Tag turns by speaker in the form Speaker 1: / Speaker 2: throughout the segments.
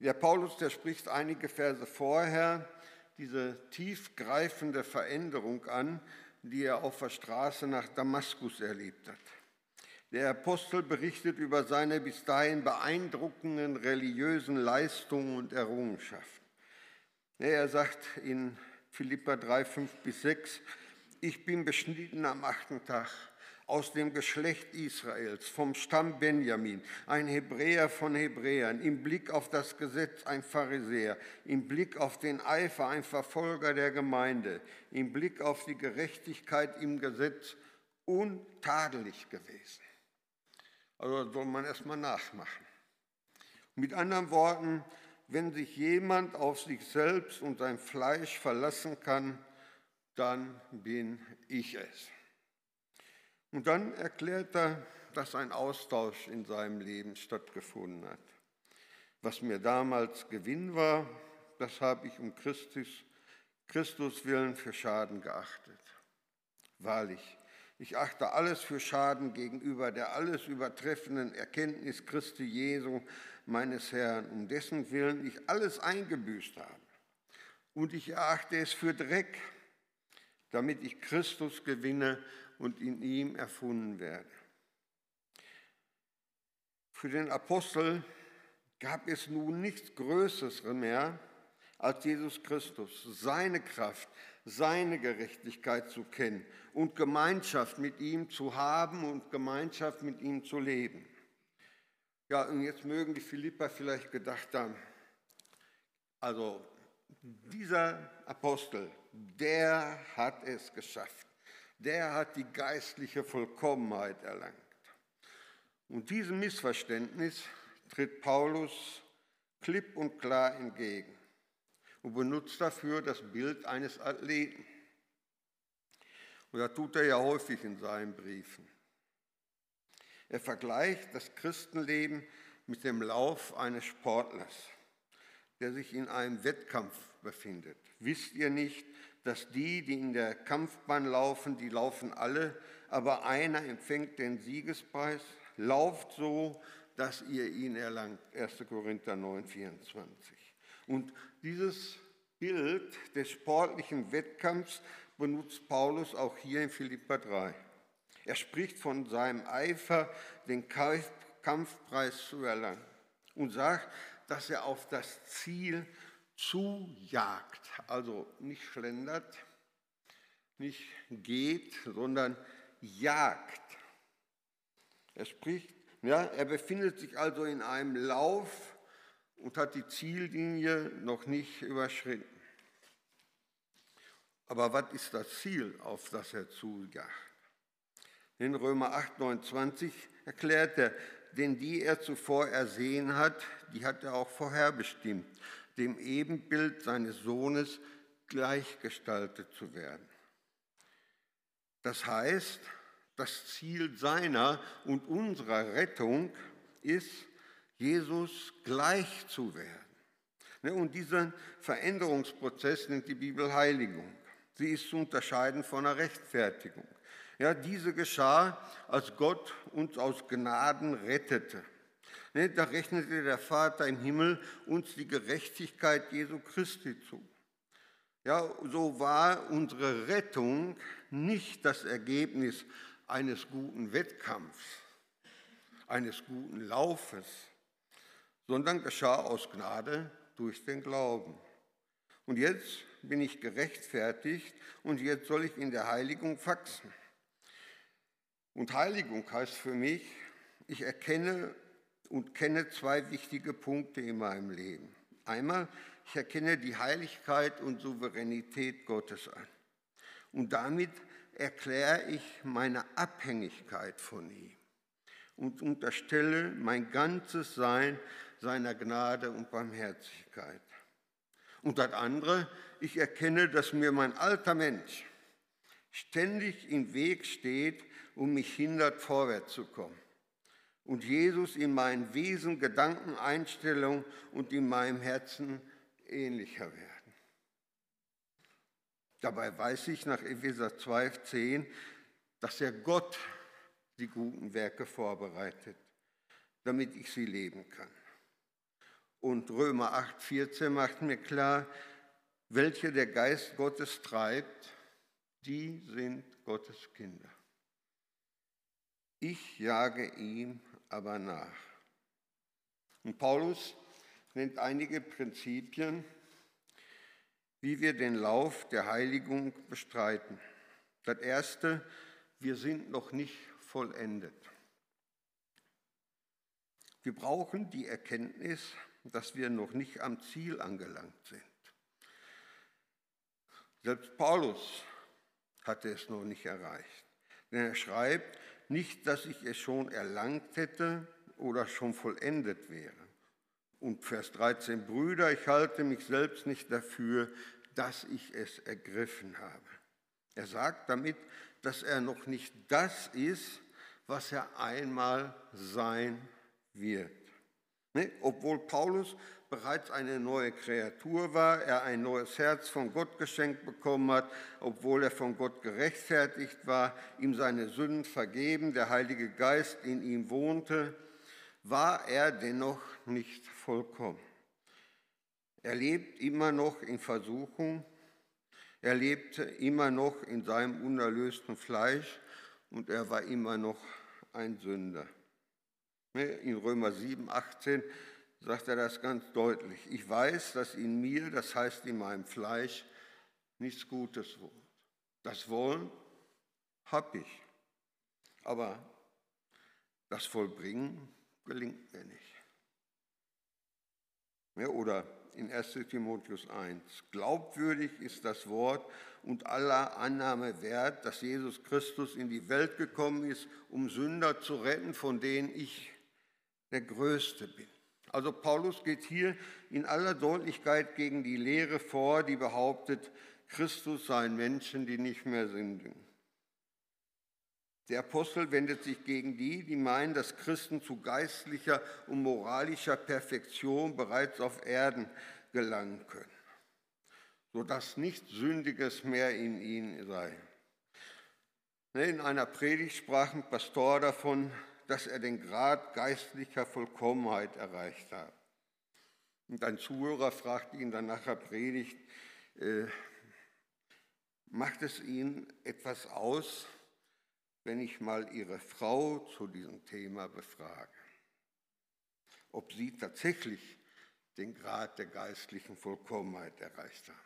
Speaker 1: Der Paulus, der spricht einige Verse vorher diese tiefgreifende Veränderung an, die er auf der Straße nach Damaskus erlebt hat. Der Apostel berichtet über seine bis dahin beeindruckenden religiösen Leistungen und Errungenschaften. Er sagt in Philippa 3, 5 bis 6, ich bin beschnitten am achten Tag aus dem Geschlecht Israels, vom Stamm Benjamin, ein Hebräer von Hebräern, im Blick auf das Gesetz ein Pharisäer, im Blick auf den Eifer ein Verfolger der Gemeinde, im Blick auf die Gerechtigkeit im Gesetz untadelig gewesen. Also soll man erstmal nachmachen. Mit anderen Worten, wenn sich jemand auf sich selbst und sein Fleisch verlassen kann, dann bin ich es. Und dann erklärt er, dass ein Austausch in seinem Leben stattgefunden hat. Was mir damals Gewinn war, das habe ich um Christus, Christus willen für Schaden geachtet. Wahrlich, ich achte alles für Schaden gegenüber der alles übertreffenden Erkenntnis Christi Jesu, meines Herrn, um dessen Willen ich alles eingebüßt habe. Und ich erachte es für Dreck, damit ich Christus gewinne und in ihm erfunden werde. Für den Apostel gab es nun nichts Größeres mehr, als Jesus Christus, seine Kraft, seine Gerechtigkeit zu kennen und Gemeinschaft mit ihm zu haben und Gemeinschaft mit ihm zu leben. Ja, und jetzt mögen die Philipper vielleicht gedacht haben, also dieser Apostel, der hat es geschafft der hat die geistliche Vollkommenheit erlangt. Und diesem Missverständnis tritt Paulus klipp und klar entgegen und benutzt dafür das Bild eines Athleten. Und das tut er ja häufig in seinen Briefen. Er vergleicht das Christenleben mit dem Lauf eines Sportlers, der sich in einem Wettkampf befindet. Wisst ihr nicht, dass die, die in der Kampfbahn laufen, die laufen alle, aber einer empfängt den Siegespreis. Lauft so, dass ihr ihn erlangt. 1. Korinther 9, 24. Und dieses Bild des sportlichen Wettkampfs benutzt Paulus auch hier in Philippa 3. Er spricht von seinem Eifer, den Kampfpreis zu erlangen und sagt, dass er auf das Ziel zujagt, also nicht schlendert, nicht geht, sondern jagt. Er spricht, ja, er befindet sich also in einem Lauf und hat die Ziellinie noch nicht überschritten. Aber was ist das Ziel, auf das er zujagt? In Römer 8, 29 erklärt er, denn die er zuvor ersehen hat, die hat er auch vorherbestimmt, dem Ebenbild seines Sohnes gleichgestaltet zu werden. Das heißt, das Ziel seiner und unserer Rettung ist, Jesus gleich zu werden. Ne, und diesen Veränderungsprozess nennt die Bibel Heiligung. Sie ist zu unterscheiden von der Rechtfertigung. Ja, diese geschah, als Gott uns aus Gnaden rettete. Ne, da rechnete der Vater im Himmel uns die Gerechtigkeit Jesu Christi zu. Ja, so war unsere Rettung nicht das Ergebnis eines guten Wettkampfs, eines guten Laufes, sondern geschah aus Gnade durch den Glauben. Und jetzt bin ich gerechtfertigt und jetzt soll ich in der Heiligung wachsen. Und Heiligung heißt für mich, ich erkenne und kenne zwei wichtige Punkte in meinem Leben. Einmal, ich erkenne die Heiligkeit und Souveränität Gottes an. Und damit erkläre ich meine Abhängigkeit von ihm und unterstelle mein ganzes Sein seiner Gnade und Barmherzigkeit. Und das andere, ich erkenne, dass mir mein alter Mensch ständig im Weg steht und mich hindert, vorwärts zu kommen und Jesus in meinem Wesen, Gedanken, Einstellung und in meinem Herzen ähnlicher werden. Dabei weiß ich nach Epheser 2,10, dass er Gott die guten Werke vorbereitet, damit ich sie leben kann. Und Römer 8, 14 macht mir klar, welche der Geist Gottes treibt, die sind Gottes Kinder. Ich jage ihm aber nach. Und Paulus nennt einige Prinzipien, wie wir den Lauf der Heiligung bestreiten. Das erste, wir sind noch nicht vollendet. Wir brauchen die Erkenntnis, dass wir noch nicht am Ziel angelangt sind. Selbst Paulus hatte es noch nicht erreicht. Denn er schreibt, nicht, dass ich es schon erlangt hätte oder schon vollendet wäre. Und Vers 13, Brüder, ich halte mich selbst nicht dafür, dass ich es ergriffen habe. Er sagt damit, dass er noch nicht das ist, was er einmal sein wird. Ne? Obwohl Paulus bereits eine neue Kreatur war, er ein neues Herz von Gott geschenkt bekommen hat, obwohl er von Gott gerechtfertigt war, ihm seine Sünden vergeben, der Heilige Geist in ihm wohnte, war er dennoch nicht vollkommen. Er lebt immer noch in Versuchung, er lebte immer noch in seinem unerlösten Fleisch und er war immer noch ein Sünder. Ne, in Römer 7, 18 sagt er das ganz deutlich. Ich weiß, dass in mir, das heißt in meinem Fleisch, nichts Gutes wohnt. Das Wollen habe ich, aber das Vollbringen gelingt mir nicht. Ja, oder in 1 Timotheus 1. Glaubwürdig ist das Wort und aller Annahme wert, dass Jesus Christus in die Welt gekommen ist, um Sünder zu retten, von denen ich der Größte bin. Also Paulus geht hier in aller Deutlichkeit gegen die Lehre vor, die behauptet, Christus seien Menschen, die nicht mehr sündigen. Der Apostel wendet sich gegen die, die meinen, dass Christen zu geistlicher und moralischer Perfektion bereits auf Erden gelangen können, sodass nichts Sündiges mehr in ihnen sei. In einer Predigt sprach ein Pastor davon, dass er den Grad geistlicher Vollkommenheit erreicht hat. Und ein Zuhörer fragt ihn dann nach der Predigt, äh, macht es Ihnen etwas aus, wenn ich mal Ihre Frau zu diesem Thema befrage? Ob sie tatsächlich den Grad der geistlichen Vollkommenheit erreicht haben?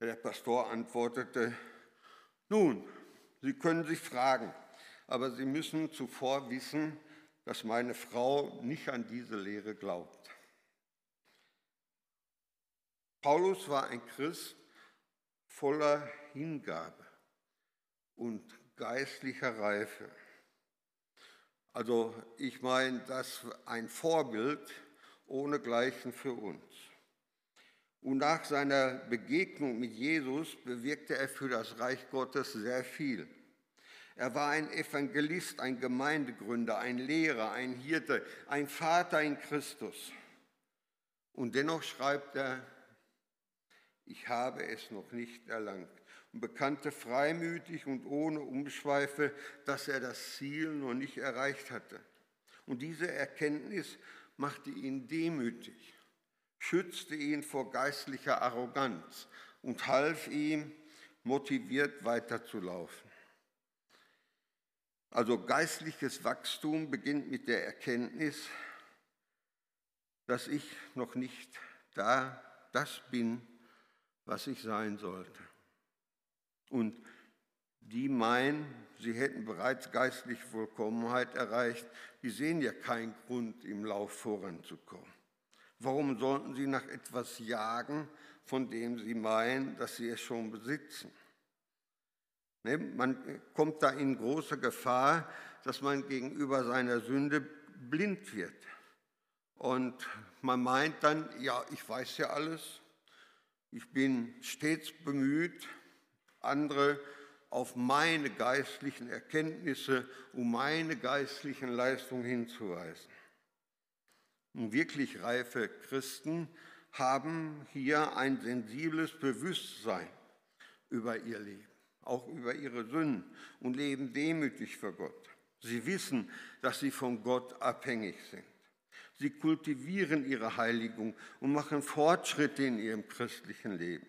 Speaker 1: Der Pastor antwortete, nun, Sie können sich fragen, aber Sie müssen zuvor wissen, dass meine Frau nicht an diese Lehre glaubt. Paulus war ein Christ voller Hingabe und geistlicher Reife. Also ich meine, das ein Vorbild ohnegleichen für uns. Und nach seiner Begegnung mit Jesus bewirkte er für das Reich Gottes sehr viel. Er war ein Evangelist, ein Gemeindegründer, ein Lehrer, ein Hirte, ein Vater in Christus. Und dennoch schreibt er, ich habe es noch nicht erlangt. Und bekannte freimütig und ohne Umschweife, dass er das Ziel noch nicht erreicht hatte. Und diese Erkenntnis machte ihn demütig, schützte ihn vor geistlicher Arroganz und half ihm, motiviert weiterzulaufen. Also geistliches Wachstum beginnt mit der Erkenntnis, dass ich noch nicht da das bin, was ich sein sollte. Und die meinen, sie hätten bereits geistliche Vollkommenheit erreicht, die sehen ja keinen Grund, im Lauf voranzukommen. Warum sollten sie nach etwas jagen, von dem sie meinen, dass sie es schon besitzen? Ne, man kommt da in große Gefahr, dass man gegenüber seiner Sünde blind wird. Und man meint dann, ja, ich weiß ja alles, ich bin stets bemüht, andere auf meine geistlichen Erkenntnisse und meine geistlichen Leistungen hinzuweisen. Und wirklich reife Christen haben hier ein sensibles Bewusstsein über ihr Leben auch über ihre Sünden und leben demütig für Gott. Sie wissen, dass sie von Gott abhängig sind. Sie kultivieren ihre Heiligung und machen Fortschritte in ihrem christlichen Leben.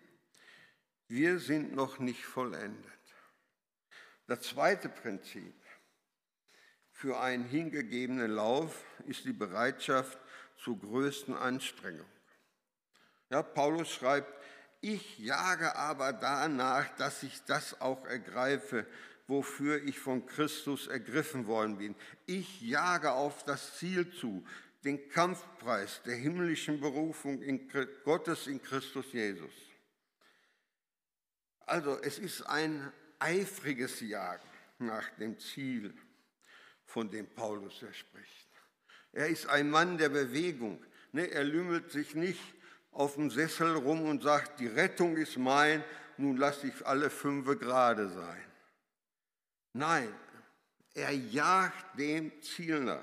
Speaker 1: Wir sind noch nicht vollendet. Das zweite Prinzip für einen hingegebenen Lauf ist die Bereitschaft zur größten Anstrengung. Ja, Paulus schreibt, ich jage aber danach, dass ich das auch ergreife, wofür ich von Christus ergriffen worden bin. Ich jage auf das Ziel zu, den Kampfpreis der himmlischen Berufung in Gottes in Christus Jesus. Also es ist ein eifriges Jagen nach dem Ziel, von dem Paulus er spricht. Er ist ein Mann der Bewegung. Ne, er lümmelt sich nicht auf dem Sessel rum und sagt, die Rettung ist mein, nun lasse ich alle fünf gerade sein. Nein, er jagt dem Ziel nach.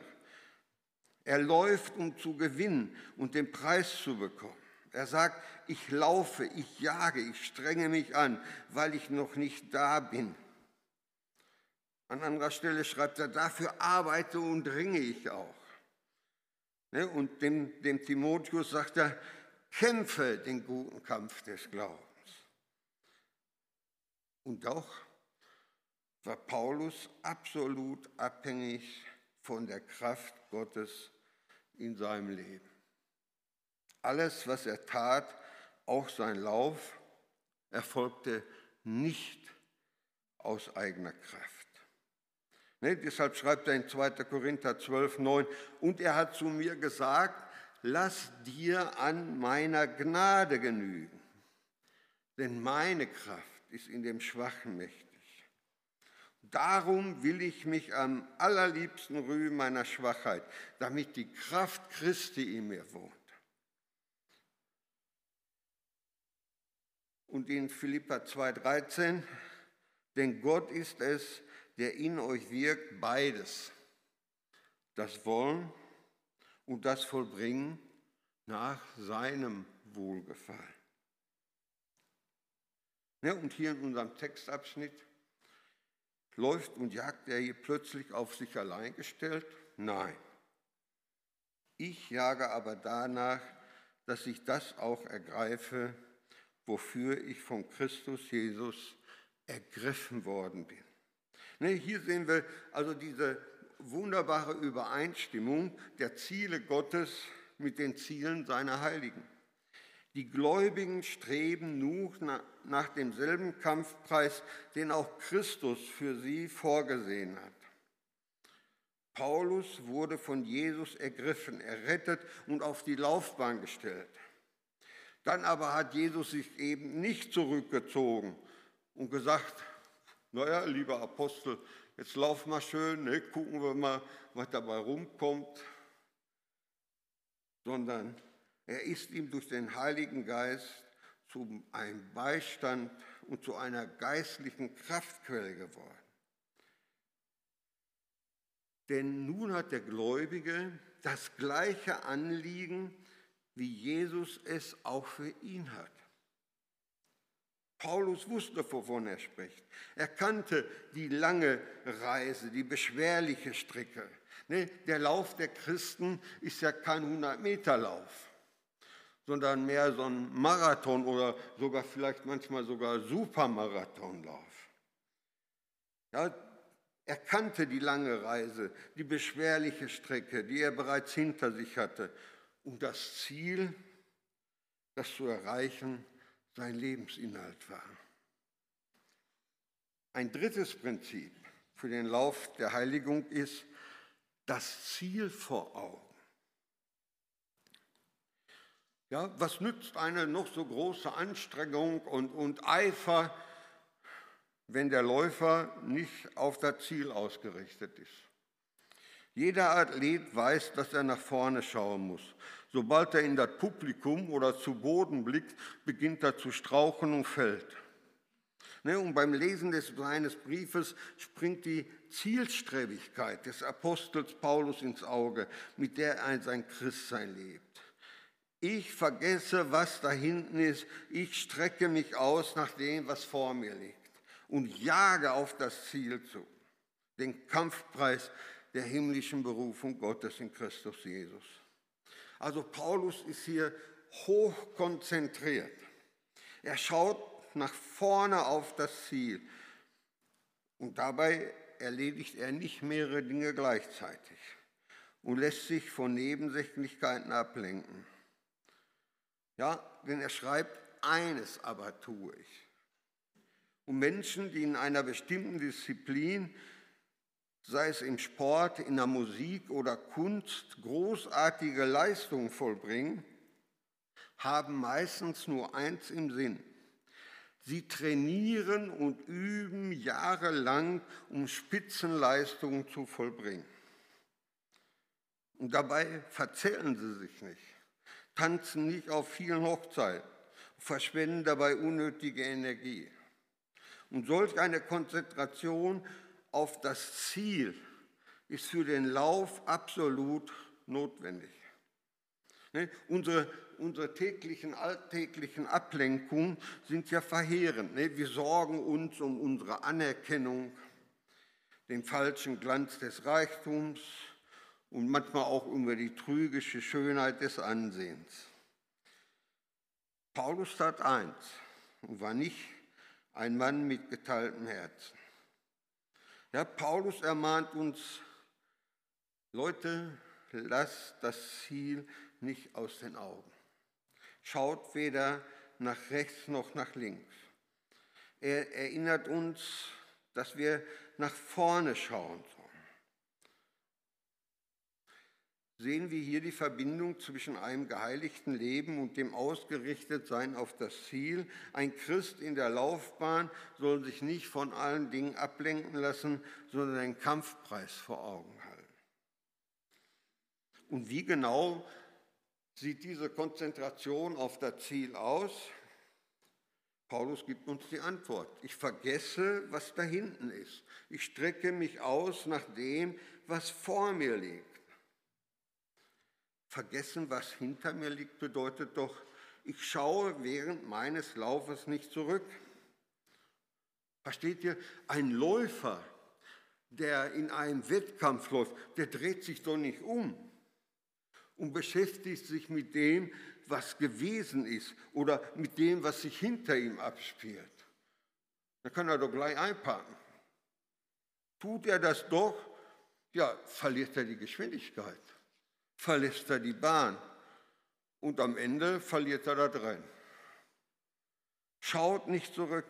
Speaker 1: Er läuft, um zu gewinnen und den Preis zu bekommen. Er sagt, ich laufe, ich jage, ich strenge mich an, weil ich noch nicht da bin. An anderer Stelle schreibt er, dafür arbeite und ringe ich auch. Ne, und dem, dem Timotheus sagt er, kämpfe den guten Kampf des Glaubens. Und doch war Paulus absolut abhängig von der Kraft Gottes in seinem Leben. Alles, was er tat, auch sein Lauf, erfolgte nicht aus eigener Kraft. Ne, deshalb schreibt er in 2. Korinther 12, 9, und er hat zu mir gesagt, lass dir an meiner Gnade genügen, denn meine Kraft ist in dem Schwachen mächtig. Darum will ich mich am allerliebsten rühmen meiner Schwachheit, damit die Kraft Christi in mir wohnt. Und in Philippa 2,13, denn Gott ist es, der in euch wirkt, beides, das Wollen und das Vollbringen nach seinem Wohlgefallen. Ja, und hier in unserem Textabschnitt läuft und jagt er hier plötzlich auf sich allein gestellt? Nein. Ich jage aber danach, dass ich das auch ergreife, wofür ich von Christus Jesus ergriffen worden bin. Ne, hier sehen wir also diese wunderbare Übereinstimmung der Ziele Gottes mit den Zielen seiner Heiligen. Die Gläubigen streben nur nach demselben Kampfpreis, den auch Christus für sie vorgesehen hat. Paulus wurde von Jesus ergriffen, errettet und auf die Laufbahn gestellt. Dann aber hat Jesus sich eben nicht zurückgezogen und gesagt, naja, lieber Apostel, jetzt lauf mal schön, ne, gucken wir mal, was dabei rumkommt, sondern er ist ihm durch den Heiligen Geist zu einem Beistand und zu einer geistlichen Kraftquelle geworden. Denn nun hat der Gläubige das gleiche Anliegen, wie Jesus es auch für ihn hat. Paulus wusste, wovon er spricht. Er kannte die lange Reise, die beschwerliche Strecke. Ne, der Lauf der Christen ist ja kein 100-Meter-Lauf, sondern mehr so ein Marathon oder sogar vielleicht manchmal sogar Supermarathonlauf. Ja, er kannte die lange Reise, die beschwerliche Strecke, die er bereits hinter sich hatte. Und das Ziel, das zu erreichen, sein Lebensinhalt war. Ein drittes Prinzip für den Lauf der Heiligung ist das Ziel vor Augen. Ja, was nützt eine noch so große Anstrengung und, und Eifer, wenn der Läufer nicht auf das Ziel ausgerichtet ist? Jeder Athlet weiß, dass er nach vorne schauen muss. Sobald er in das Publikum oder zu Boden blickt, beginnt er zu strauchen und fällt. Ne, und beim Lesen des, seines Briefes springt die Zielstrebigkeit des Apostels Paulus ins Auge, mit der er sein Christsein lebt. Ich vergesse, was da hinten ist. Ich strecke mich aus nach dem, was vor mir liegt und jage auf das Ziel zu, den Kampfpreis der himmlischen Berufung Gottes in Christus Jesus. Also Paulus ist hier hoch konzentriert. Er schaut nach vorne auf das Ziel und dabei erledigt er nicht mehrere Dinge gleichzeitig und lässt sich von Nebensächlichkeiten ablenken. Ja, denn er schreibt, eines aber tue ich. Und Menschen, die in einer bestimmten Disziplin, sei es im Sport, in der Musik oder Kunst, großartige Leistungen vollbringen, haben meistens nur eins im Sinn. Sie trainieren und üben jahrelang, um Spitzenleistungen zu vollbringen. Und dabei verzählen sie sich nicht, tanzen nicht auf vielen Hochzeiten, verschwenden dabei unnötige Energie. Und solch eine Konzentration auf das Ziel ist für den Lauf absolut notwendig. Ne? Unsere, unsere täglichen, alltäglichen Ablenkungen sind ja verheerend. Ne? Wir sorgen uns um unsere Anerkennung, den falschen Glanz des Reichtums, und manchmal auch über die trügische Schönheit des Ansehens. Paulus tat eins und war nicht ein Mann mit geteiltem Herzen. Ja, Paulus ermahnt uns, Leute, lasst das Ziel nicht aus den Augen. Schaut weder nach rechts noch nach links. Er erinnert uns, dass wir nach vorne schauen sehen wir hier die Verbindung zwischen einem geheiligten Leben und dem Ausgerichtetsein auf das Ziel. Ein Christ in der Laufbahn soll sich nicht von allen Dingen ablenken lassen, sondern einen Kampfpreis vor Augen halten. Und wie genau sieht diese Konzentration auf das Ziel aus? Paulus gibt uns die Antwort. Ich vergesse, was da hinten ist. Ich strecke mich aus nach dem, was vor mir liegt. Vergessen, was hinter mir liegt, bedeutet doch, ich schaue während meines Laufes nicht zurück. Versteht ihr? Ein Läufer, der in einem Wettkampf läuft, der dreht sich doch nicht um und beschäftigt sich mit dem, was gewesen ist oder mit dem, was sich hinter ihm abspielt. Da kann er doch gleich einpacken. Tut er das doch, ja, verliert er die Geschwindigkeit verlässt er die Bahn und am Ende verliert er da drin. Schaut nicht zurück.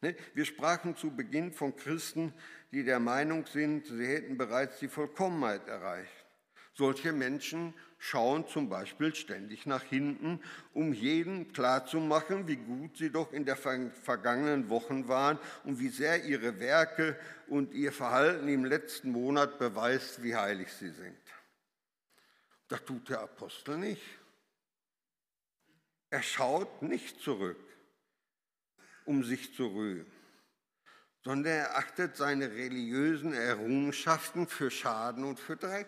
Speaker 1: Ne, wir sprachen zu Beginn von Christen, die der Meinung sind, sie hätten bereits die Vollkommenheit erreicht. Solche Menschen schauen zum Beispiel ständig nach hinten, um jedem klarzumachen, wie gut sie doch in den vergangenen Wochen waren und wie sehr ihre Werke und ihr Verhalten im letzten Monat beweist, wie heilig sie sind. Das tut der Apostel nicht. Er schaut nicht zurück, um sich zu rühmen, sondern er achtet seine religiösen Errungenschaften für Schaden und für Dreck.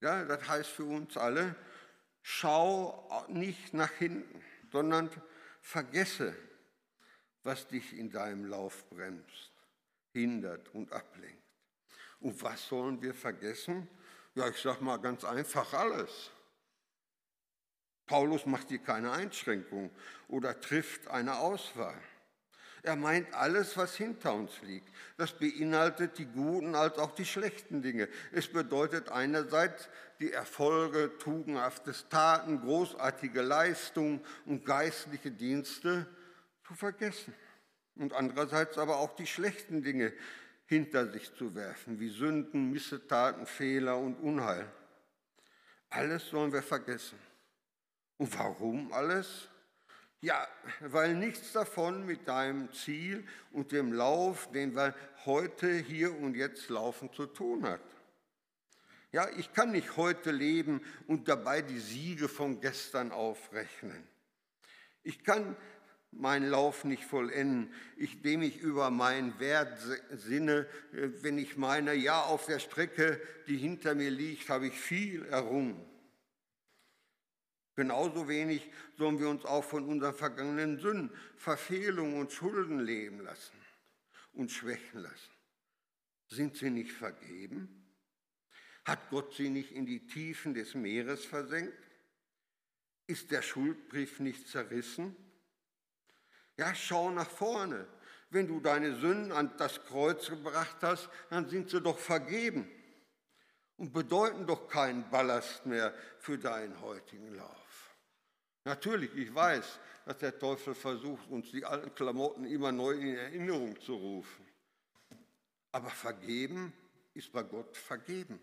Speaker 1: Ja, das heißt für uns alle, schau nicht nach hinten, sondern vergesse, was dich in deinem Lauf bremst, hindert und ablenkt. Und was sollen wir vergessen? Ja, ich sage mal ganz einfach alles. Paulus macht hier keine Einschränkung oder trifft eine Auswahl. Er meint alles, was hinter uns liegt. Das beinhaltet die guten als auch die schlechten Dinge. Es bedeutet einerseits die Erfolge, tugendhaftes Taten, großartige Leistungen und geistliche Dienste zu vergessen. Und andererseits aber auch die schlechten Dinge hinter sich zu werfen, wie Sünden, Missetaten, Fehler und Unheil. Alles sollen wir vergessen. Und warum alles? Ja, weil nichts davon mit deinem Ziel und dem Lauf, den wir heute, hier und jetzt laufen, zu tun hat. Ja, ich kann nicht heute leben und dabei die Siege von gestern aufrechnen. Ich kann meinen Lauf nicht vollenden, indem ich über meinen Wert sinne, wenn ich meine, ja, auf der Strecke, die hinter mir liegt, habe ich viel errungen. Genauso wenig sollen wir uns auch von unseren vergangenen Sünden, Verfehlungen und Schulden leben lassen und schwächen lassen. Sind sie nicht vergeben? Hat Gott sie nicht in die Tiefen des Meeres versenkt? Ist der Schuldbrief nicht zerrissen? Ja, schau nach vorne. Wenn du deine Sünden an das Kreuz gebracht hast, dann sind sie doch vergeben und bedeuten doch keinen Ballast mehr für deinen heutigen Lauf. Natürlich, ich weiß, dass der Teufel versucht, uns die alten Klamotten immer neu in Erinnerung zu rufen. Aber vergeben ist bei Gott vergeben.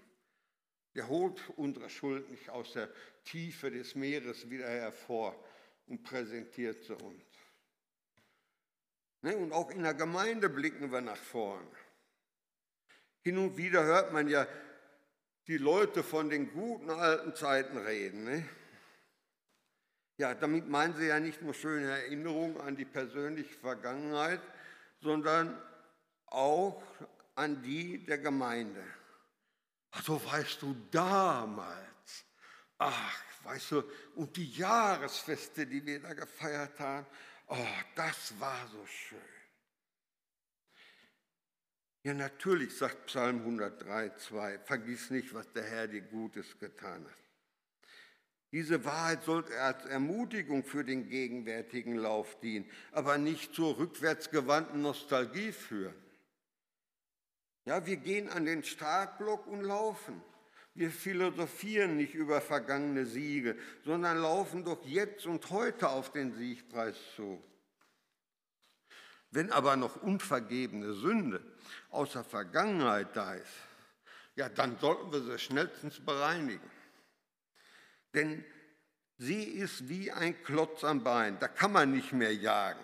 Speaker 1: Der holt unsere Schuld nicht aus der Tiefe des Meeres wieder hervor und präsentiert sie uns. Ne, und auch in der Gemeinde blicken wir nach vorn. Hin und wieder hört man ja die Leute von den guten alten Zeiten reden. Ja, damit meinen sie ja nicht nur schöne Erinnerungen an die persönliche Vergangenheit, sondern auch an die der Gemeinde. Also weißt du, damals, ach, weißt du, und die Jahresfeste, die wir da gefeiert haben, oh, das war so schön. Ja, natürlich, sagt Psalm 103, 2, vergiss nicht, was der Herr dir Gutes getan hat. Diese Wahrheit sollte als Ermutigung für den gegenwärtigen Lauf dienen, aber nicht zur rückwärtsgewandten Nostalgie führen. Ja, wir gehen an den Startblock und laufen. Wir philosophieren nicht über vergangene Siege, sondern laufen doch jetzt und heute auf den Siegpreis zu. Wenn aber noch unvergebene Sünde aus der Vergangenheit da ist, ja, dann sollten wir sie schnellstens bereinigen. Denn sie ist wie ein Klotz am Bein. Da kann man nicht mehr jagen.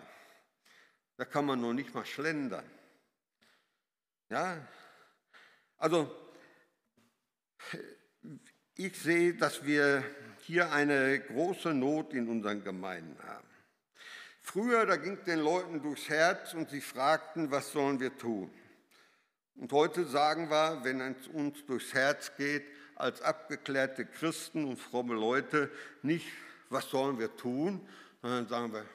Speaker 1: Da kann man noch nicht mal schlendern. Ja, also ich sehe, dass wir hier eine große Not in unseren Gemeinden haben. Früher, da ging den Leuten durchs Herz und sie fragten, was sollen wir tun? Und heute sagen wir, wenn es uns durchs Herz geht, als abgeklärte Christen und fromme Leute, nicht, was sollen wir tun, sondern sagen wir,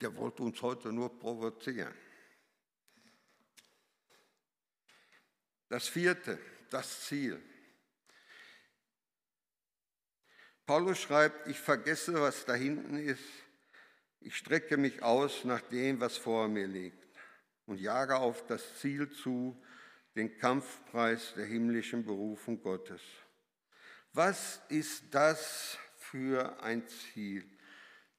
Speaker 1: der wollte uns heute nur provozieren. Das vierte, das Ziel. Paulus schreibt, ich vergesse, was da hinten ist, ich strecke mich aus nach dem, was vor mir liegt und jage auf das Ziel zu, den Kampfpreis der himmlischen Berufung Gottes. Was ist das für ein Ziel?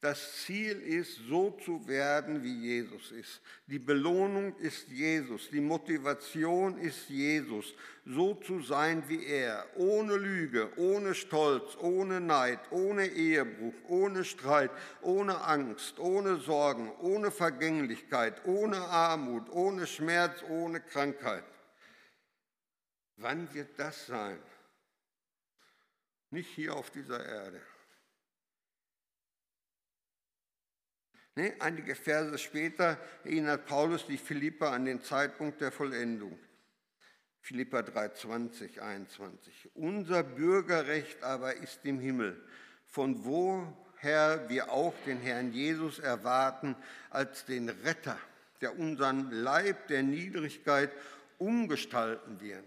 Speaker 1: Das Ziel ist, so zu werden, wie Jesus ist. Die Belohnung ist Jesus. Die Motivation ist Jesus. So zu sein wie er. Ohne Lüge, ohne Stolz, ohne Neid, ohne Ehebruch, ohne Streit, ohne Angst, ohne Sorgen, ohne Vergänglichkeit, ohne Armut, ohne Schmerz, ohne Krankheit. Wann wird das sein? Nicht hier auf dieser Erde. Ne? Einige Verse später erinnert Paulus die Philippa an den Zeitpunkt der Vollendung. Philippa 3, 20, 21. Unser Bürgerrecht aber ist im Himmel, von woher wir auch den Herrn Jesus erwarten als den Retter, der unseren Leib der Niedrigkeit umgestalten wird,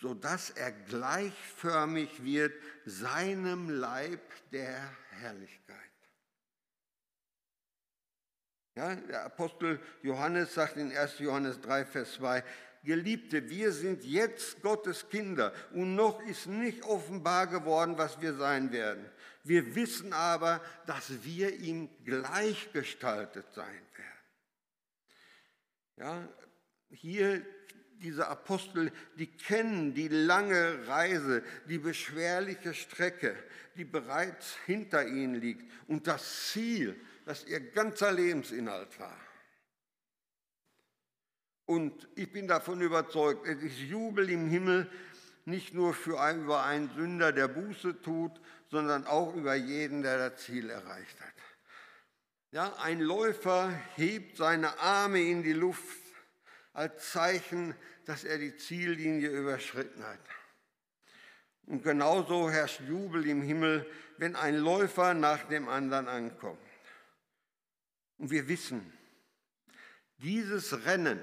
Speaker 1: sodass er gleichförmig wird seinem Leib der Herrlichkeit. Ja, der Apostel Johannes sagt in 1. Johannes 3, Vers 2, Geliebte, wir sind jetzt Gottes Kinder und noch ist nicht offenbar geworden, was wir sein werden. Wir wissen aber, dass wir ihm gleichgestaltet sein werden. Ja, hier diese Apostel, die kennen die lange Reise, die beschwerliche Strecke, die bereits hinter ihnen liegt und das Ziel, das ihr ganzer Lebensinhalt war. Und ich bin davon überzeugt, es ist Jubel im Himmel, nicht nur für einen, über einen Sünder, der Buße tut, sondern auch über jeden, der das Ziel erreicht hat. Ja, ein Läufer hebt seine Arme in die Luft als Zeichen, dass er die Ziellinie überschritten hat. Und genauso herrscht Jubel im Himmel, wenn ein Läufer nach dem anderen ankommt. Und wir wissen, dieses Rennen,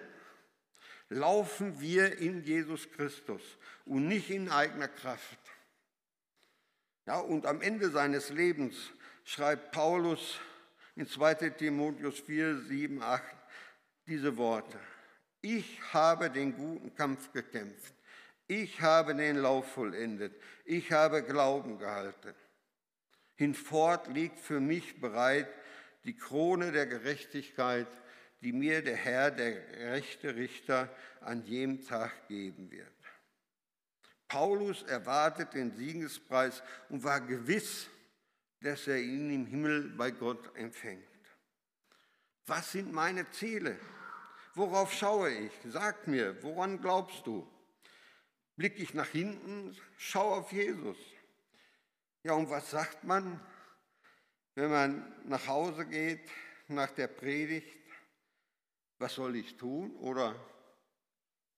Speaker 1: laufen wir in Jesus Christus und nicht in eigener Kraft. Ja, und am Ende seines Lebens schreibt Paulus in 2 Timotheus 4, 7, 8 diese Worte. Ich habe den guten Kampf gekämpft. Ich habe den Lauf vollendet. Ich habe Glauben gehalten. Hinfort liegt für mich bereit die Krone der Gerechtigkeit, die mir der Herr, der gerechte Richter, an jedem Tag geben wird. Paulus erwartet den Siegespreis und war gewiss, dass er ihn im Himmel bei Gott empfängt. Was sind meine Ziele? Worauf schaue ich? Sag mir, woran glaubst du? Blicke ich nach hinten, schau auf Jesus. Ja, und was sagt man, wenn man nach Hause geht nach der Predigt? Was soll ich tun? Oder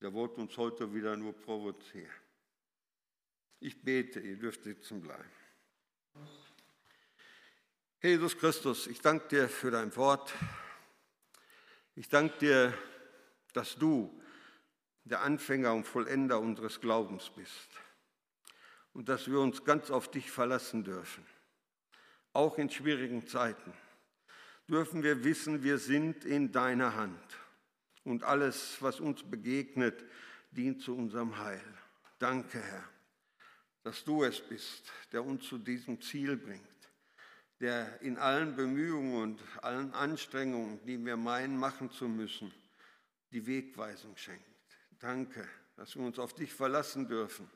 Speaker 1: der wollte uns heute wieder nur provozieren. Ich bete, ihr dürft sitzen bleiben. Jesus Christus, ich danke dir für dein Wort. Ich danke dir, dass du der Anfänger und Vollender unseres Glaubens bist und dass wir uns ganz auf dich verlassen dürfen. Auch in schwierigen Zeiten dürfen wir wissen, wir sind in deiner Hand und alles, was uns begegnet, dient zu unserem Heil. Danke, Herr dass du es bist, der uns zu diesem Ziel bringt, der in allen Bemühungen und allen Anstrengungen, die wir meinen, machen zu müssen, die Wegweisung schenkt. Danke, dass wir uns auf dich verlassen dürfen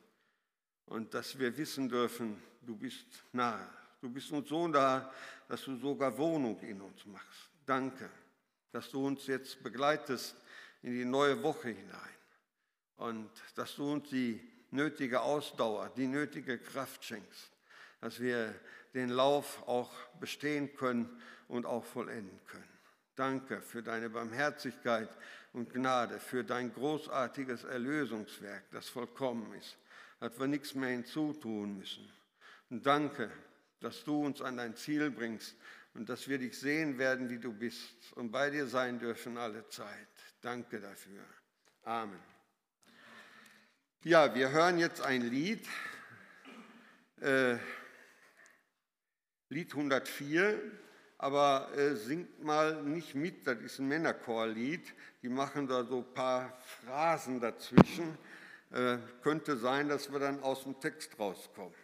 Speaker 1: und dass wir wissen dürfen, du bist nahe. Du bist uns so nah, dass du sogar Wohnung in uns machst. Danke, dass du uns jetzt begleitest in die neue Woche hinein und dass du uns die nötige Ausdauer, die nötige Kraft schenkst, dass wir den Lauf auch bestehen können und auch vollenden können. Danke für deine Barmherzigkeit und Gnade, für dein großartiges Erlösungswerk, das vollkommen ist, dass wir nichts mehr hinzutun müssen. Und danke, dass du uns an dein Ziel bringst und dass wir dich sehen werden, wie du bist und bei dir sein dürfen alle Zeit. Danke dafür. Amen. Ja, wir hören jetzt ein Lied, äh, Lied 104, aber äh, singt mal nicht mit, das ist ein Männerchorlied, die machen da so ein paar Phrasen dazwischen. Äh, könnte sein, dass wir dann aus dem Text rauskommen.